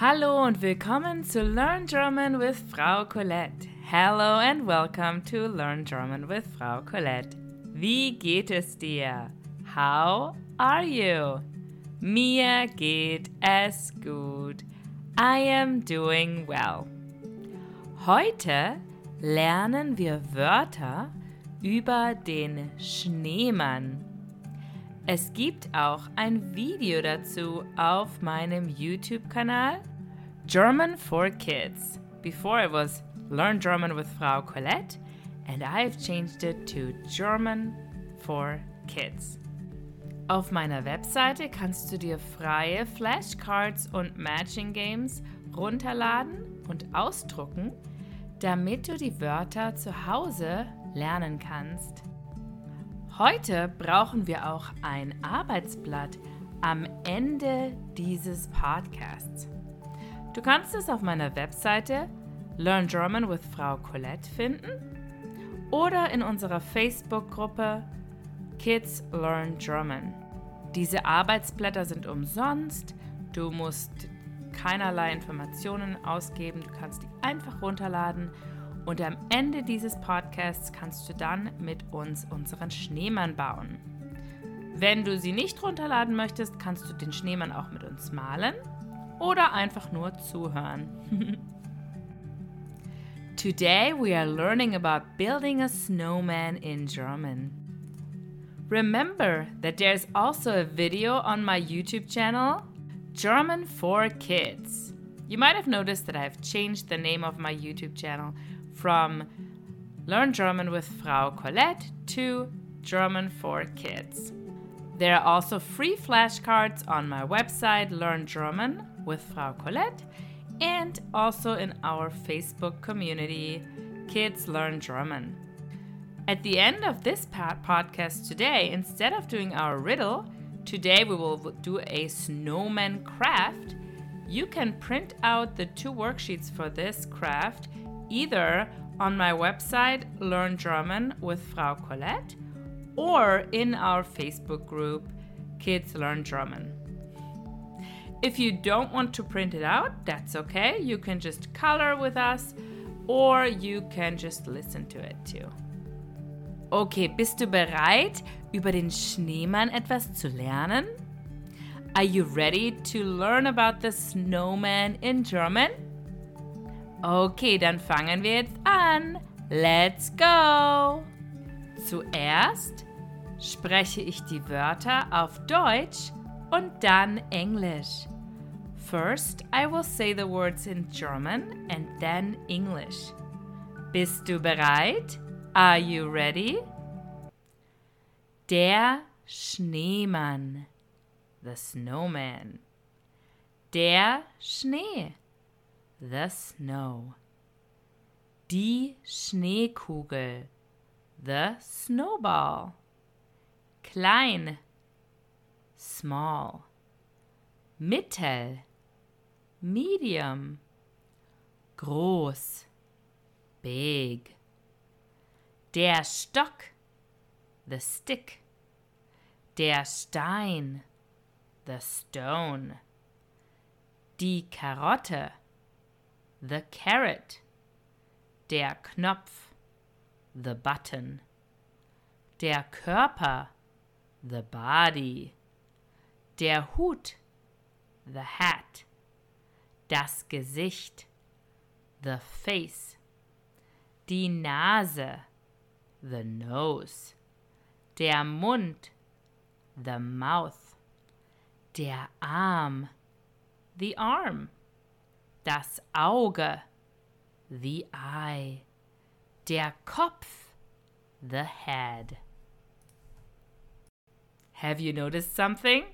Hallo und willkommen zu Learn German with Frau Colette. Hello and welcome to Learn German with Frau Colette. Wie geht es dir? How are you? Mir geht es gut. I am doing well. Heute lernen wir Wörter über den Schneemann. Es gibt auch ein Video dazu auf meinem YouTube-Kanal German for Kids. Before it was Learn German with Frau Colette, and I've changed it to German for Kids. Auf meiner Webseite kannst du dir freie Flashcards und Matching Games runterladen und ausdrucken, damit du die Wörter zu Hause lernen kannst. Heute brauchen wir auch ein Arbeitsblatt am Ende dieses Podcasts. Du kannst es auf meiner Webseite Learn German with Frau Colette finden oder in unserer Facebook-Gruppe Kids Learn German. Diese Arbeitsblätter sind umsonst. Du musst keinerlei Informationen ausgeben. Du kannst die einfach runterladen und am Ende dieses Podcasts kannst du dann mit uns unseren Schneemann bauen. Wenn du sie nicht runterladen möchtest, kannst du den Schneemann auch mit uns malen oder einfach nur zuhören. Today we are learning about building a snowman in German. Remember that there's also a video on my YouTube channel, German for Kids. You might have noticed that I've changed the name of my YouTube channel from Learn German with Frau Colette to German for Kids. There are also free flashcards on my website, Learn German with Frau Colette, and also in our Facebook community, Kids Learn German. At the end of this podcast today, instead of doing our riddle, today we will do a snowman craft. You can print out the two worksheets for this craft either on my website Learn German with Frau Colette or in our Facebook group Kids Learn German. If you don't want to print it out, that's okay. You can just color with us or you can just listen to it too. Okay, bist du bereit, über den Schneemann etwas zu lernen? Are you ready to learn about the snowman in German? Okay, dann fangen wir jetzt an. Let's go! Zuerst spreche ich die Wörter auf Deutsch und dann Englisch. First, I will say the words in German and then English. Bist du bereit? Are you ready? Der Schneemann. The snowman. Der Schnee the snow. Die Schneekugel, the snowball. Klein, small. Mittel, medium. Groß, big. Der Stock, the stick. Der Stein, the stone. Die Karotte, the carrot, der Knopf, the button, der Körper, the body, der Hut, the hat, das Gesicht, the face, die Nase, the nose, der Mund, the mouth, der Arm, the arm das Auge, the eye, der Kopf, the head. Have you noticed something?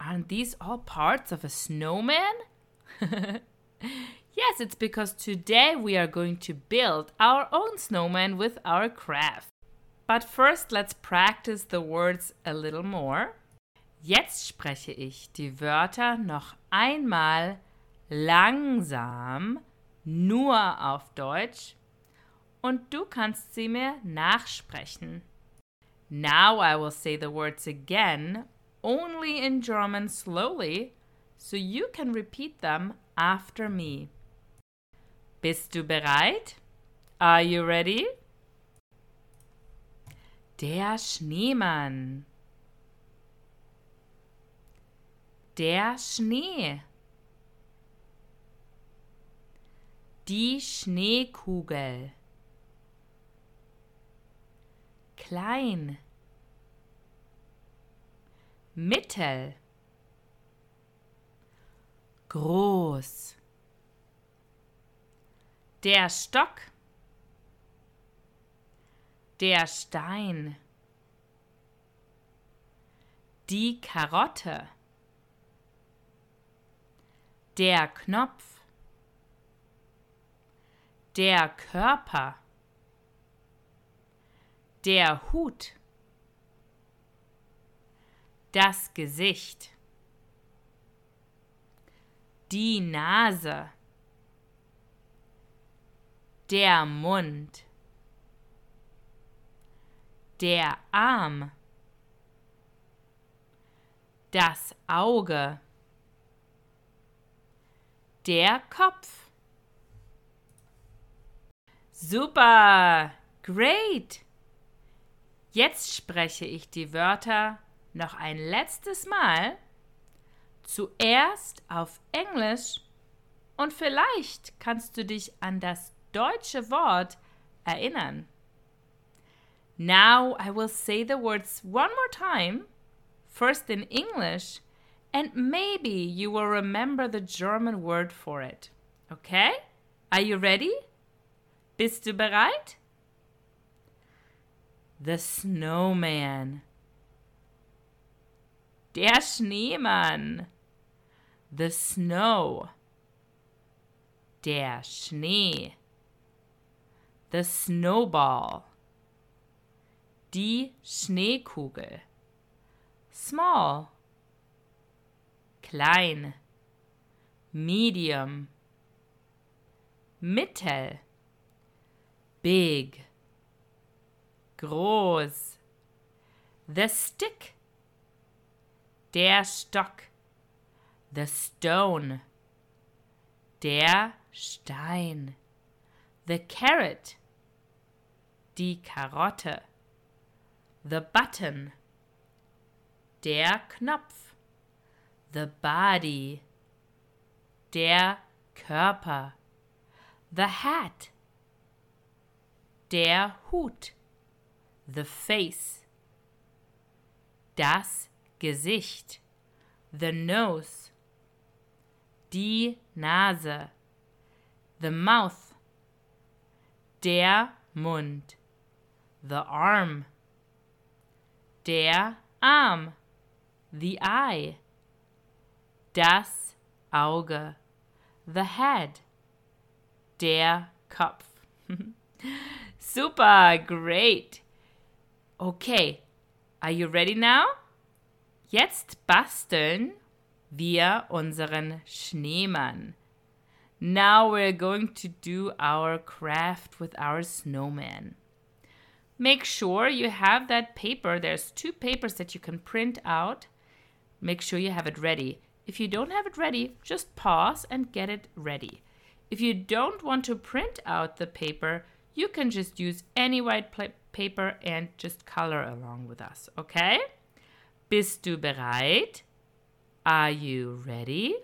Aren't these all parts of a snowman? yes, it's because today we are going to build our own snowman with our craft. But first, let's practice the words a little more. Jetzt spreche ich die Wörter noch einmal langsam, nur auf Deutsch, und du kannst sie mir nachsprechen. Now I will say the words again, only in German slowly, so you can repeat them after me. Bist du bereit? Are you ready? Der Schneemann. Der Schnee. Die Schneekugel. Klein. Mittel. Groß. Der Stock. Der Stein. Die Karotte. Der Knopf. Der Körper. Der Hut. Das Gesicht. Die Nase. Der Mund. Der Arm. Das Auge. Der Kopf. Super! Great! Jetzt spreche ich die Wörter noch ein letztes Mal. Zuerst auf Englisch und vielleicht kannst du dich an das deutsche Wort erinnern. Now I will say the words one more time, first in English, and maybe you will remember the German word for it. Okay? Are you ready? Bist du bereit? The Snowman. Der Schneemann. The Snow. Der Schnee. The Snowball. Die Schneekugel. Small. Klein. Medium. Mittel. Big. Groß. The stick. Der Stock. The stone. Der Stein. The carrot. Die Karotte. The button. Der Knopf. The body. Der Körper. The hat der Hut, the face, das Gesicht, the nose, die Nase, the mouth, der Mund, the arm, der Arm, the eye, das Auge, the head, der Kopf. Super, great. Okay, are you ready now? Jetzt basteln wir unseren Schneemann. Now we're going to do our craft with our snowman. Make sure you have that paper. There's two papers that you can print out. Make sure you have it ready. If you don't have it ready, just pause and get it ready. If you don't want to print out the paper, you can just use any white paper and just color along with us, okay? Bist du bereit? Are you ready?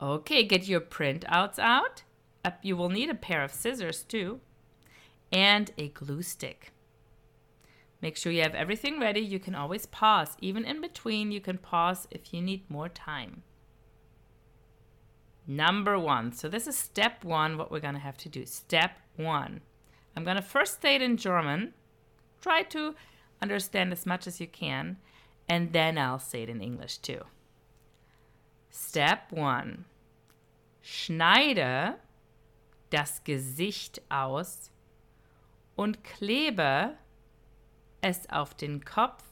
Okay, get your printouts out. You will need a pair of scissors too, and a glue stick. Make sure you have everything ready. You can always pause. Even in between, you can pause if you need more time. Number one. So this is step one, what we're going to have to do. Step one. I'm going to first say it in German. Try to understand as much as you can. And then I'll say it in English too. Step one. Schneide das Gesicht aus und klebe es auf den Kopf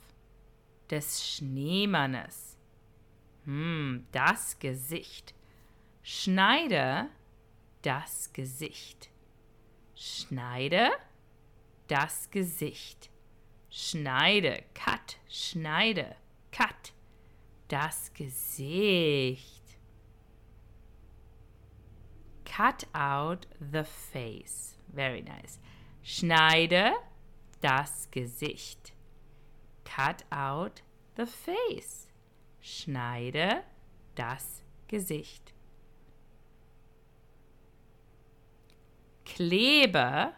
des Schneemannes. Hm, das Gesicht. Schneide das Gesicht. Schneide das Gesicht. Schneide, cut, schneide, cut. das Gesicht. Cut out the face. Very nice. Schneide das Gesicht. Cut out the face. Schneide das Gesicht. Klebe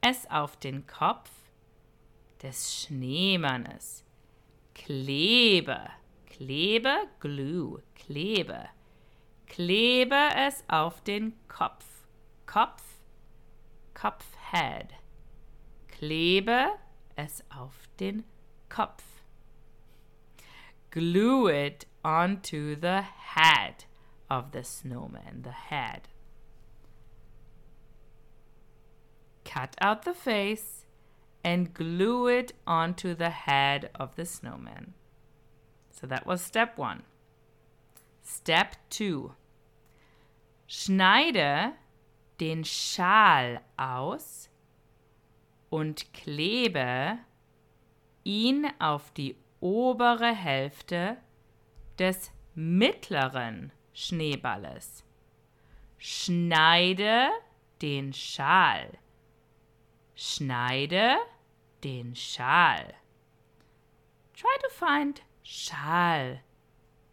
es auf den Kopf des Schneemannes. Klebe, klebe, glue, klebe. Klebe es auf den Kopf. Kopf, Kopfhead. Klebe es auf den Kopf. Glue it onto the head of the snowman, the head. Cut out the face and glue it onto the head of the snowman. So that was step one. Step two. Schneide den Schal aus und klebe ihn auf die obere Hälfte des mittleren Schneeballes. Schneide den Schal. Schneide den Schal. Try to find Schal.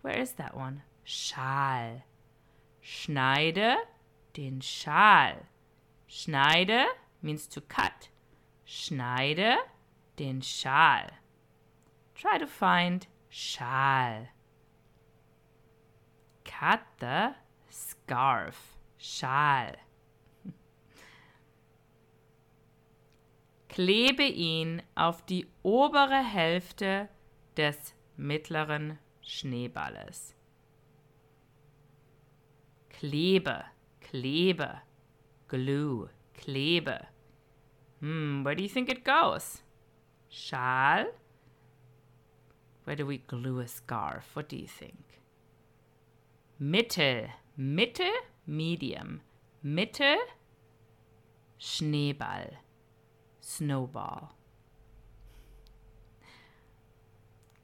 Where is that one? Schal. Schneide den Schal. Schneide means to cut. Schneide den Schal. Try to find Schal. Cut the scarf. Schal. Klebe ihn auf die obere Hälfte des mittleren Schneeballes. Klebe, Klebe, glue, Klebe. Hmm, where do you think it goes? Schal? Where do we glue a scarf? What do you think? Mitte, Mitte, medium. Mitte, Schneeball, snowball.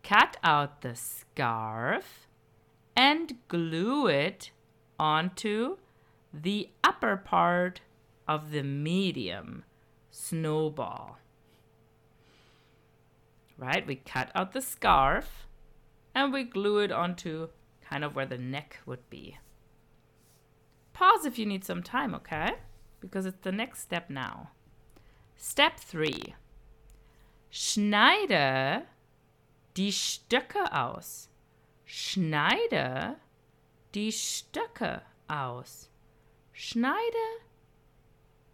Cut out the scarf and glue it onto the upper part of the medium snowball. Right? We cut out the scarf and we glue it onto kind of where the neck would be. Pause if you need some time, okay? Because it's the next step now. Step 3. Schneide die Stöcke aus. Schneide die Stöcke aus. Schneide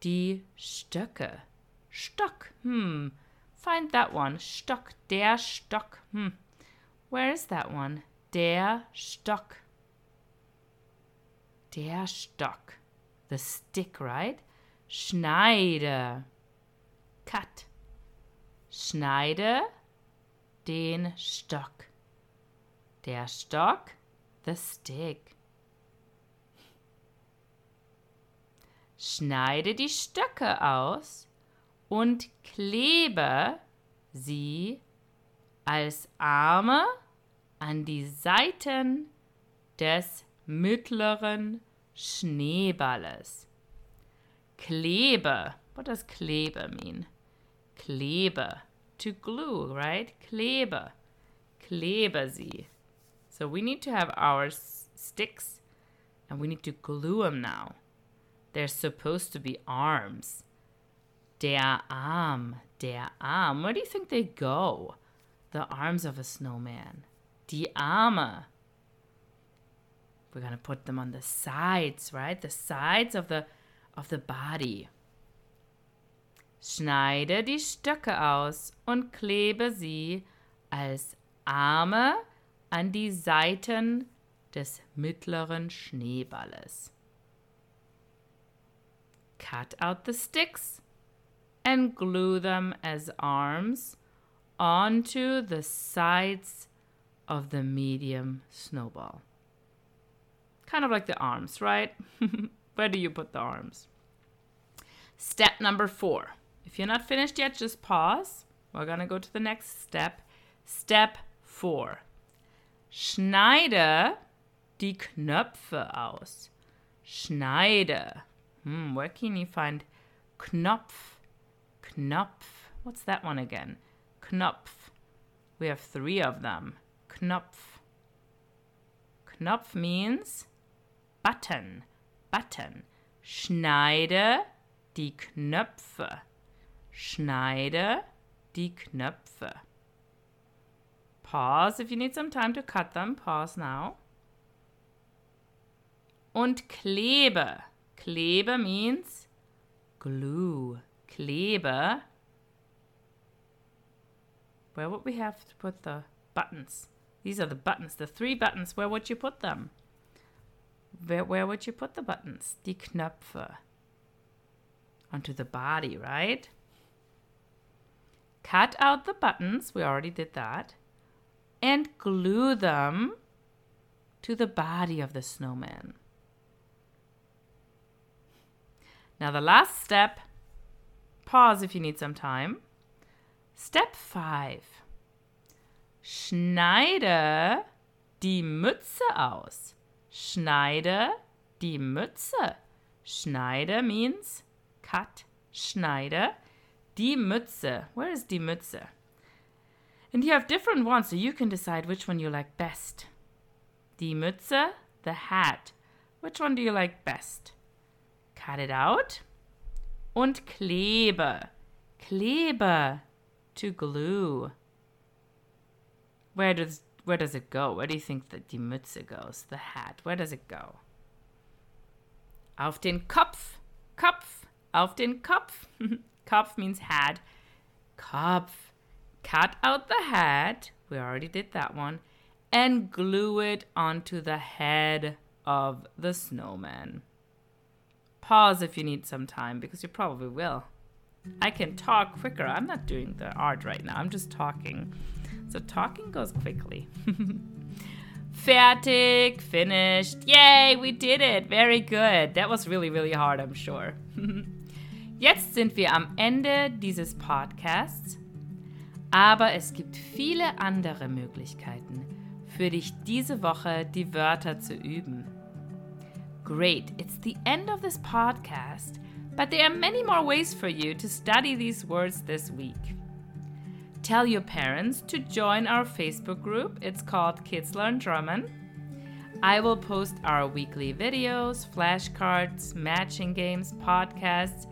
die Stöcke. Stock. Hmm. Find that one. Stock. Der Stock. Hmm. Where is that one? Der Stock. Der Stock. The stick, right? Schneide. Cut. Schneide den Stock. Der Stock. The stick. Schneide die Stöcke aus und klebe sie als Arme an die Seiten des mittleren Schneeballes. Klebe. What does klebe mean? Klebe. To glue, right? Klebe. Klebe sie. So we need to have our sticks and we need to glue them now. They're supposed to be arms. Der Arm, der Arm. Where do you think they go? The arms of a snowman. Die Arme. We're gonna put them on the sides, right? The sides of the of the body. Schneide die Stöcke aus und klebe sie als Arme an die Seiten des mittleren Schneeballes. cut out the sticks and glue them as arms onto the sides of the medium snowball. Kind of like the arms, right? Where do you put the arms? Step number four. If you're not finished yet, just pause. We're going to go to the next step. Step four. Schneide die Knöpfe aus. Schneide. Hmm, where can you find Knopf? Knopf. What's that one again? Knopf. We have three of them. Knopf. Knopf means button. Button. Schneide die Knöpfe. Schneide die Knöpfe. Pause if you need some time to cut them. Pause now. Und klebe. Klebe means glue. Klebe. Where would we have to put the buttons? These are the buttons, the three buttons. Where would you put them? Where, where would you put the buttons? Die Knöpfe. Onto the body, right? Cut out the buttons. We already did that and glue them to the body of the snowman. Now, the last step, pause if you need some time. Step 5. Schneide die Mütze aus. Schneide die Mütze. Schneide means cut. Schneide die Mütze. Where is die Mütze? And you have different ones, so you can decide which one you like best. Die Mütze, the hat. Which one do you like best? Cut it out. Und klebe. Klebe. To glue. Where does where does it go? Where do you think that die Mütze goes? The hat. Where does it go? Auf den Kopf. Kopf. Auf den Kopf. Kopf means hat. Kopf cut out the hat, we already did that one, and glue it onto the head of the snowman. Pause if you need some time because you probably will. I can talk quicker. I'm not doing the art right now, I'm just talking. So talking goes quickly. Fertig, finished. Yay, we did it. Very good. That was really, really hard, I'm sure. Jetzt sind wir am Ende dieses Podcasts. Aber es gibt viele andere Möglichkeiten, für dich diese Woche die Wörter zu üben. Great, it's the end of this podcast, but there are many more ways for you to study these words this week. Tell your parents to join our Facebook group. It's called Kids Learn German. I will post our weekly videos, flashcards, matching games, podcasts,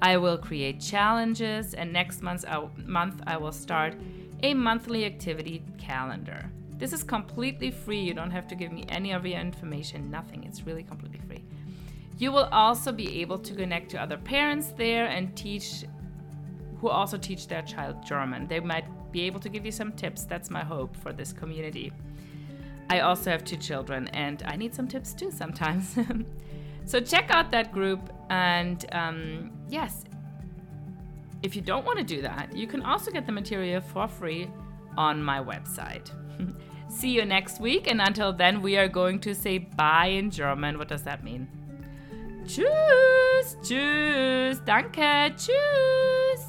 I will create challenges, and next month, month I will start a monthly activity calendar. This is completely free. You don't have to give me any of your information, nothing. It's really completely free. You will also be able to connect to other parents there and teach who also teach their child German. They might be able to give you some tips. That's my hope for this community. I also have two children and I need some tips too sometimes. So check out that group. And um, yes, if you don't want to do that, you can also get the material for free on my website. See you next week. And until then, we are going to say bye in German. What does that mean? Tschüss, tschüss, danke, tschüss.